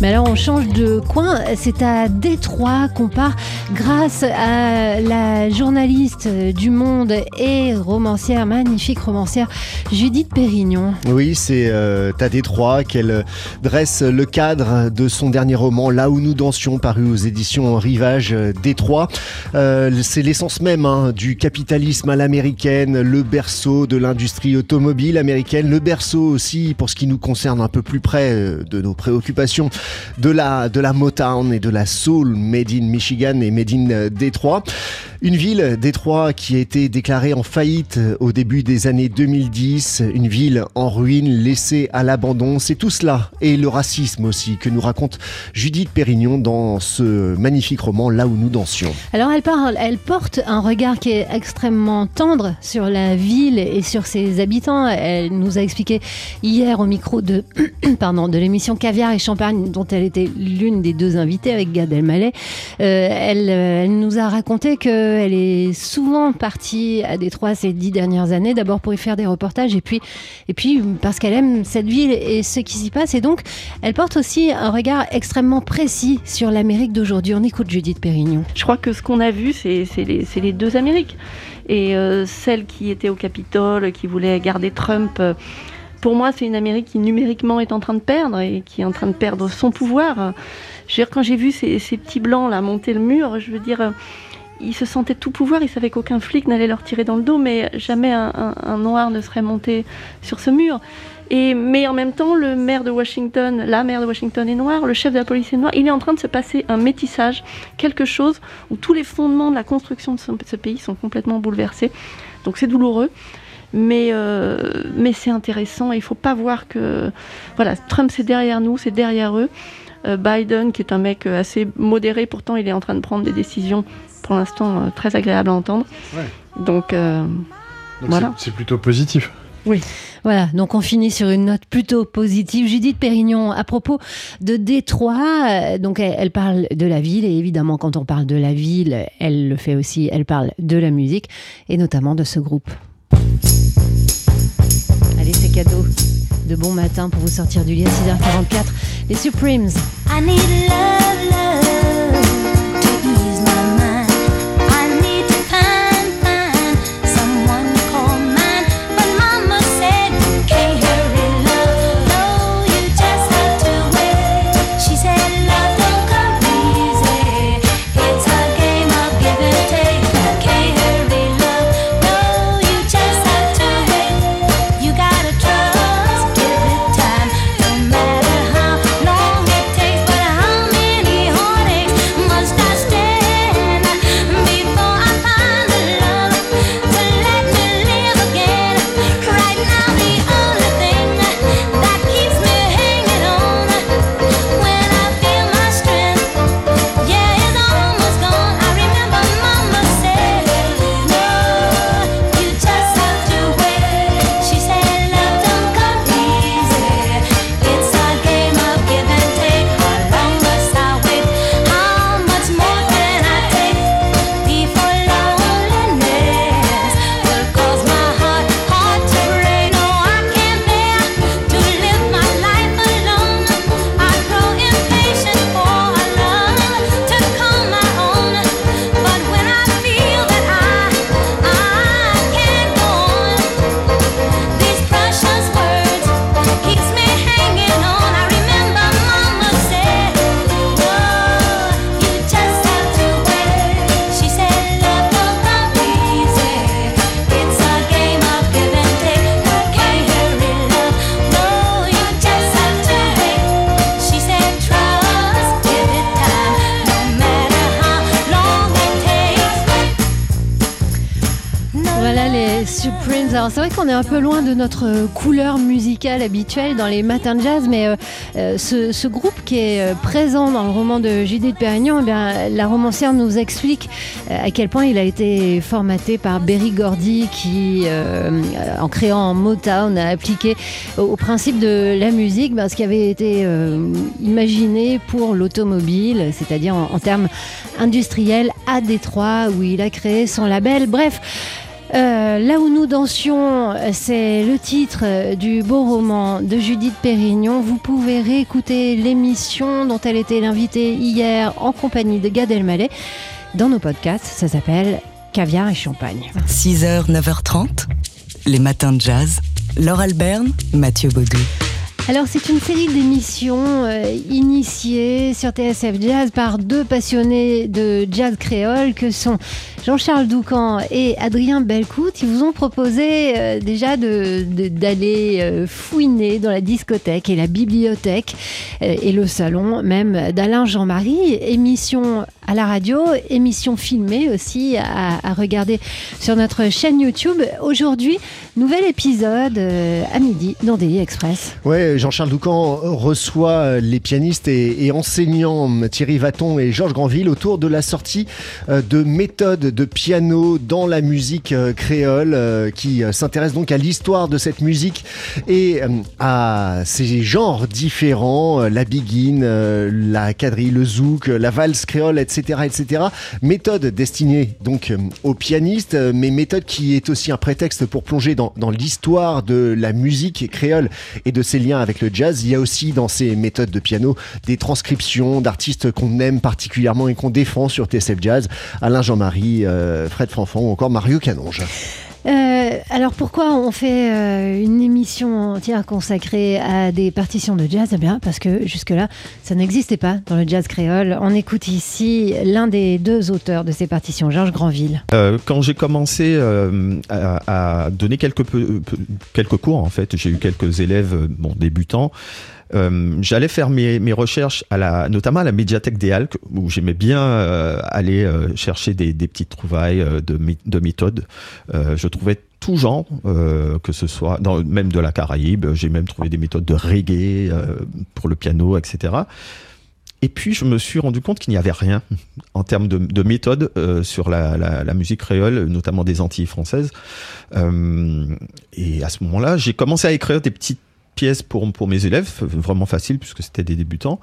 Mais alors on change de coin, c'est à Détroit qu'on part grâce à la journaliste du Monde et romancière, magnifique romancière Judith Pérignon. Oui, c'est euh, à Détroit qu'elle dresse le cadre de son dernier roman Là où nous dansions, paru aux éditions Rivage euh, Détroit. Euh, c'est l'essence même hein, du capitalisme à l'américaine, le berceau de l'industrie automobile américaine, le berceau aussi pour ce qui nous concerne un peu plus près euh, de nos préoccupations de la, de la Motown et de la Soul Made in Michigan et Made in euh, Détroit. Une ville, Détroit, qui a été déclarée en faillite euh, au début des années 2010, une ville en ruine, laissée à l'abandon. C'est tout cela et le racisme aussi que nous raconte Judith Pérignon dans ce magnifique roman Là où nous dansions. Alors elle parle, elle porte un regard qui est extrêmement tendre sur la ville et sur ses habitants. Elle nous a expliqué hier au micro de, pardon, de l'émission Caviar et Champagne, dont elle était l'une des deux invitées avec Gad Elmaleh. Euh, elle, euh, elle nous a raconté qu'elle est souvent partie à Détroit ces dix dernières années, d'abord pour y faire des reportages et puis, et puis parce qu'elle aime cette ville et ce qui s'y passe. Et donc, elle porte aussi un regard extrêmement précis sur l'Amérique d'aujourd'hui. On écoute Judith Pérignon. Je crois que ce qu'on a vu, c'est les, les, deux Amériques. Et euh, celle qui était au Capitole, qui voulait garder Trump. Pour moi, c'est une Amérique qui numériquement est en train de perdre et qui est en train de perdre son pouvoir. Je veux dire, quand j'ai vu ces, petits blancs là monter le mur, je veux dire, euh, ils se sentaient tout pouvoir. Ils savaient qu'aucun flic n'allait leur tirer dans le dos, mais jamais un, noir ne serait monté sur ce mur. Et, mais en même temps, le maire de Washington, la maire de Washington est noire, le chef de la police est noir. Il est en train de se passer un métissage, quelque chose où tous les fondements de la construction de ce pays sont complètement bouleversés. Donc c'est douloureux. Mais, euh, mais c'est intéressant. Il ne faut pas voir que voilà, Trump c'est derrière nous, c'est derrière eux. Euh, Biden, qui est un mec assez modéré, pourtant il est en train de prendre des décisions pour l'instant euh, très agréables à entendre. Ouais. Donc, euh, Donc voilà. c'est plutôt positif. Oui. Voilà, donc on finit sur une note plutôt positive. Judith Pérignon, à propos de Détroit, euh, donc elle, elle, parle de la ville et évidemment quand on parle de la ville, elle le fait aussi, elle parle de la musique et notamment de ce groupe. C'est cadeau de bon matin pour vous sortir du lit à 6h44. Les Supremes. I need love Alors c'est vrai qu'on est un peu loin de notre euh, couleur musicale habituelle dans les matins de jazz, mais euh, euh, ce, groupe qui est présent dans le roman de Judith Pérignon, eh bien, la romancière nous explique à quel point il a été formaté par Berry Gordy qui, en créant Motown, a appliqué au, principe de la musique ben, ce qui avait été imaginé pour l'automobile, c'est-à-dire en, en termes industriels à Détroit où il a créé son label. Bref, Euh, là où nous dansions, c'est le titre du beau roman de Judith Pérignon. Vous pouvez réécouter l'émission dont elle était l'invitée hier en compagnie de Gad Elmaleh dans nos podcasts. Ça s'appelle Caviar et Champagne. 6h, 9h30, les matins de jazz. Laure Alberne, Mathieu Baudou. Alors c'est une série d'émissions euh, initiées sur TSF Jazz par deux passionnés de jazz créole que sont Jean-Charles Doucan et Adrien Belcout. Ils vous ont proposé euh, déjà de- de- d'aller euh, fouiner dans la discothèque et la bibliothèque euh, et le salon même d'Alain Jean-Marie. Émission à la radio, émission filmée aussi à, regarder sur notre chaîne YouTube. Aujourd'hui, nouvel épisode à midi dans Daily Express. Ouais, Jean-Charles Doucan reçoit les pianistes et, et enseignants Thierry Vaton et Georges Granville autour de la sortie de méthodes de piano dans la musique euh, créole euh, qui euh, s'intéresse donc à l'histoire de cette musique et à ces genres différents, la biguine, la quadrille, le zouk, la valse créole, etc., etc. Méthode destinée donc aux pianistes, mais méthode qui est aussi un prétexte pour plonger dans, dans l'histoire de la musique créole et de ses liens avec le jazz. Il y a aussi dans ces méthodes de piano des transcriptions d'artistes qu'on aime particulièrement et qu'on défend sur TSF Jazz, Alain Jean-Marie, euh, Fred Fanfan ou encore Mario Canonge. Euh, alors pourquoi on fait euh, une émission entière consacrée à des partitions de jazz? Eh bien parce que jusque-là, ça n'existait pas dans le jazz créole. On écoute ici l'un des deux auteurs de ces partitions, Georges Granville. Euh, quand j'ai commencé euh, à, à donner quelques, peu- quelques cours, en fait, j'ai eu quelques élèves bon, débutants. Euh, J'allais faire mes, recherches, notamment à la médiathèque des Halles, où j'aimais bien euh, aller euh, chercher des, petites trouvailles de, mé- de méthodes. Je trouvais tout genre, que ce soit même de la Caraïbe. J'ai même trouvé des méthodes de reggae pour le piano, etc. Et puis je me suis rendu compte qu'il n'y avait rien en termes de, de méthode euh, sur la, musique créole, notamment des Antilles françaises. Et à ce moment-là, j'ai commencé à écrire des petites pièces pour, pour mes élèves, vraiment facile puisque c'était des débutants.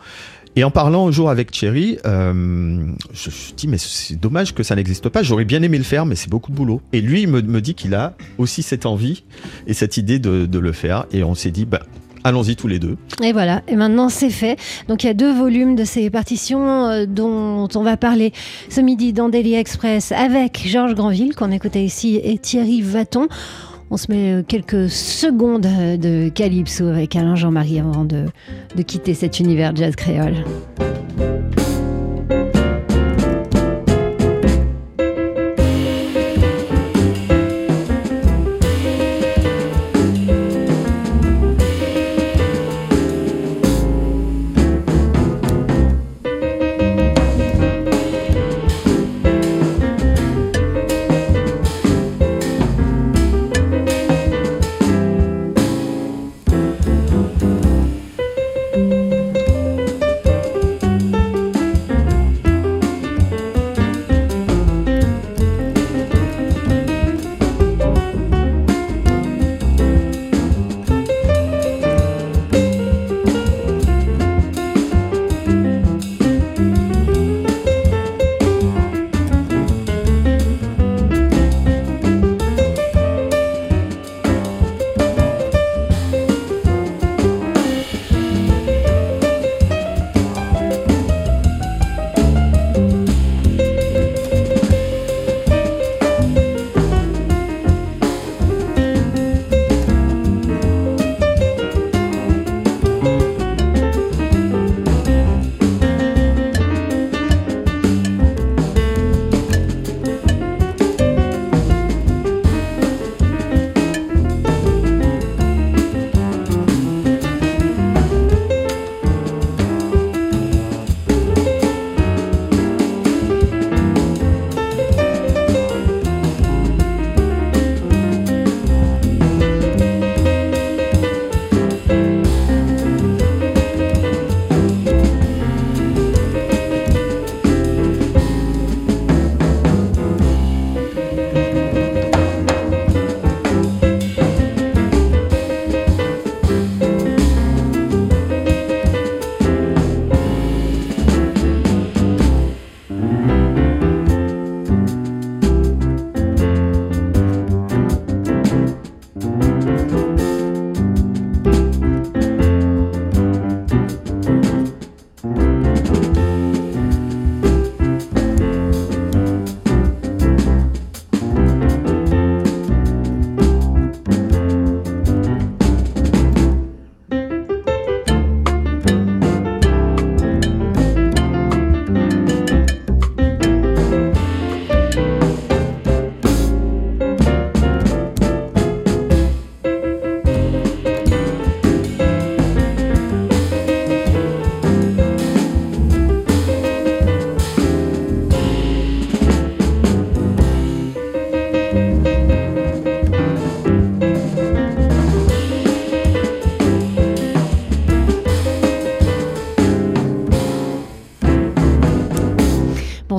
Et en parlant un jour avec Thierry, euh, je me dit, mais c'est dommage que ça n'existe pas. J'aurais bien aimé le faire, mais c'est beaucoup de boulot. Et lui, il me, me dit qu'il a aussi cette envie et cette idée de, de le faire. Et on s'est dit, bah, allons-y tous les deux. Et voilà, et maintenant c'est fait. Donc il y a deux volumes de ces partitions euh, dont on va parler ce midi dans Daily Express avec Georges Granville qu'on écoutait ici et Thierry Vaton. On se met euh, quelques secondes euh, de Calypso avec Alain Jean-Marie avant de, de quitter cet univers jazz créole.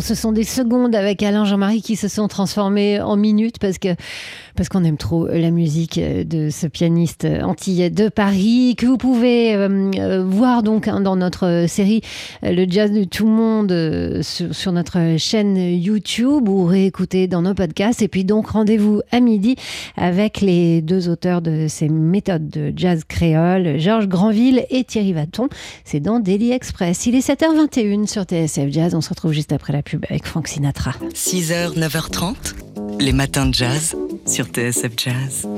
Ce sont des secondes avec Alain Jean-Marie qui se sont transformées en minutes parce que parce qu'on aime trop la musique de ce pianiste antillais de Paris que vous pouvez euh, euh, voir donc hein, dans notre série euh, Le Jazz de tout le monde euh, sur, sur notre chaîne YouTube ou réécouter dans nos podcasts. Et puis donc rendez-vous à midi avec les deux auteurs de ces méthodes de jazz créole, Georges Granville et Thierry Vaton. C'est dans Daily Express. Il est 7h21 sur TSF Jazz. On se retrouve juste après la pub avec Frank Sinatra. 6h, 9h30, les matins de jazz sur TSF Jazz.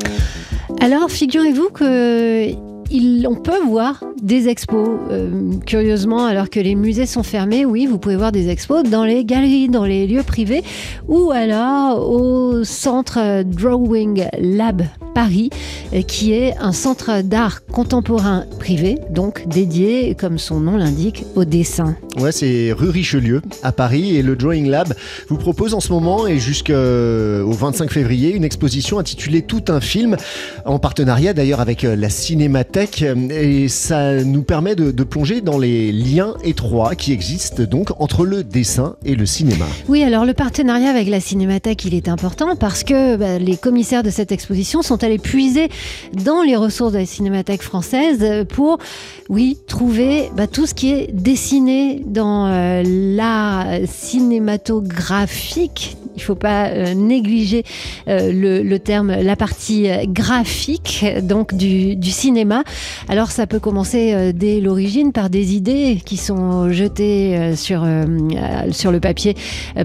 Alors, figurez-vous que il- on peut voir des expos, euh, curieusement, alors que les musées sont fermés. Oui, vous pouvez voir des expos dans les galeries, dans les lieux privés, ou alors au centre Drawing Lab Paris, euh, qui est un centre d'art contemporain privé, donc dédié, comme son nom l'indique, au dessin. Ouais, c'est rue Richelieu à Paris et le Drawing Lab vous propose en ce moment et jusqu'au 25 février une exposition intitulée Tout un film en partenariat d'ailleurs avec euh, la Cinémathèque euh, et ça nous permet de, plonger dans les liens étroits qui existent donc entre le dessin et le cinéma. Oui, alors le partenariat avec la Cinémathèque, il est important parce que bah, les commissaires de cette exposition sont allés puiser dans les ressources de la Cinémathèque française euh, pour, oui, trouver bah, tout ce qui est dessiné dans euh, l'art cinématographique. Il ne faut pas euh, négliger euh, le, terme, la partie euh, graphique donc du, cinéma. Alors ça peut commencer dès l'origine par des idées qui sont jetées sur, le papier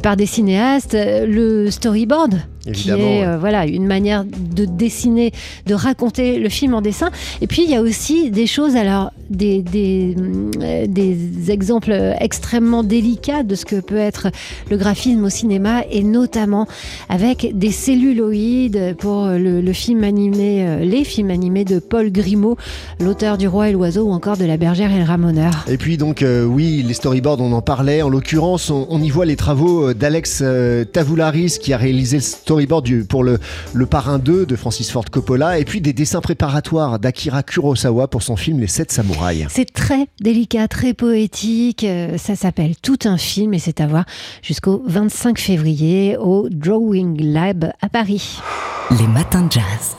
par des cinéastes. Le storyboard, Évidemment, qui est ouais. euh, voilà une manière de dessiner, de raconter le film en dessin. Et puis il y a aussi des choses, alors des, des, euh, des exemples extrêmement délicats de ce que peut être le graphisme au cinéma et notamment avec des celluloïdes pour le, le film animé, euh, les films animés de Paul Grimaud, l'auteur du Roi et l'Oiseau ou encore de La Bergère et le Ramoneur. Et puis donc euh, oui, les storyboards, on en parlait. En l'occurrence, on, on y voit les travaux d'Alex euh, Tavoularis qui a réalisé le storyboard du- pour le, le Parrain 2 de Francis Ford Coppola, et puis des dessins préparatoires d'Akira Kurosawa pour son film Les Sept Samouraïs. C'est très délicat, très poétique. euh, Ça s'appelle Tout un film et c'est à voir jusqu'au 25 février au Drawing Lab à Paris. Les matins de jazz.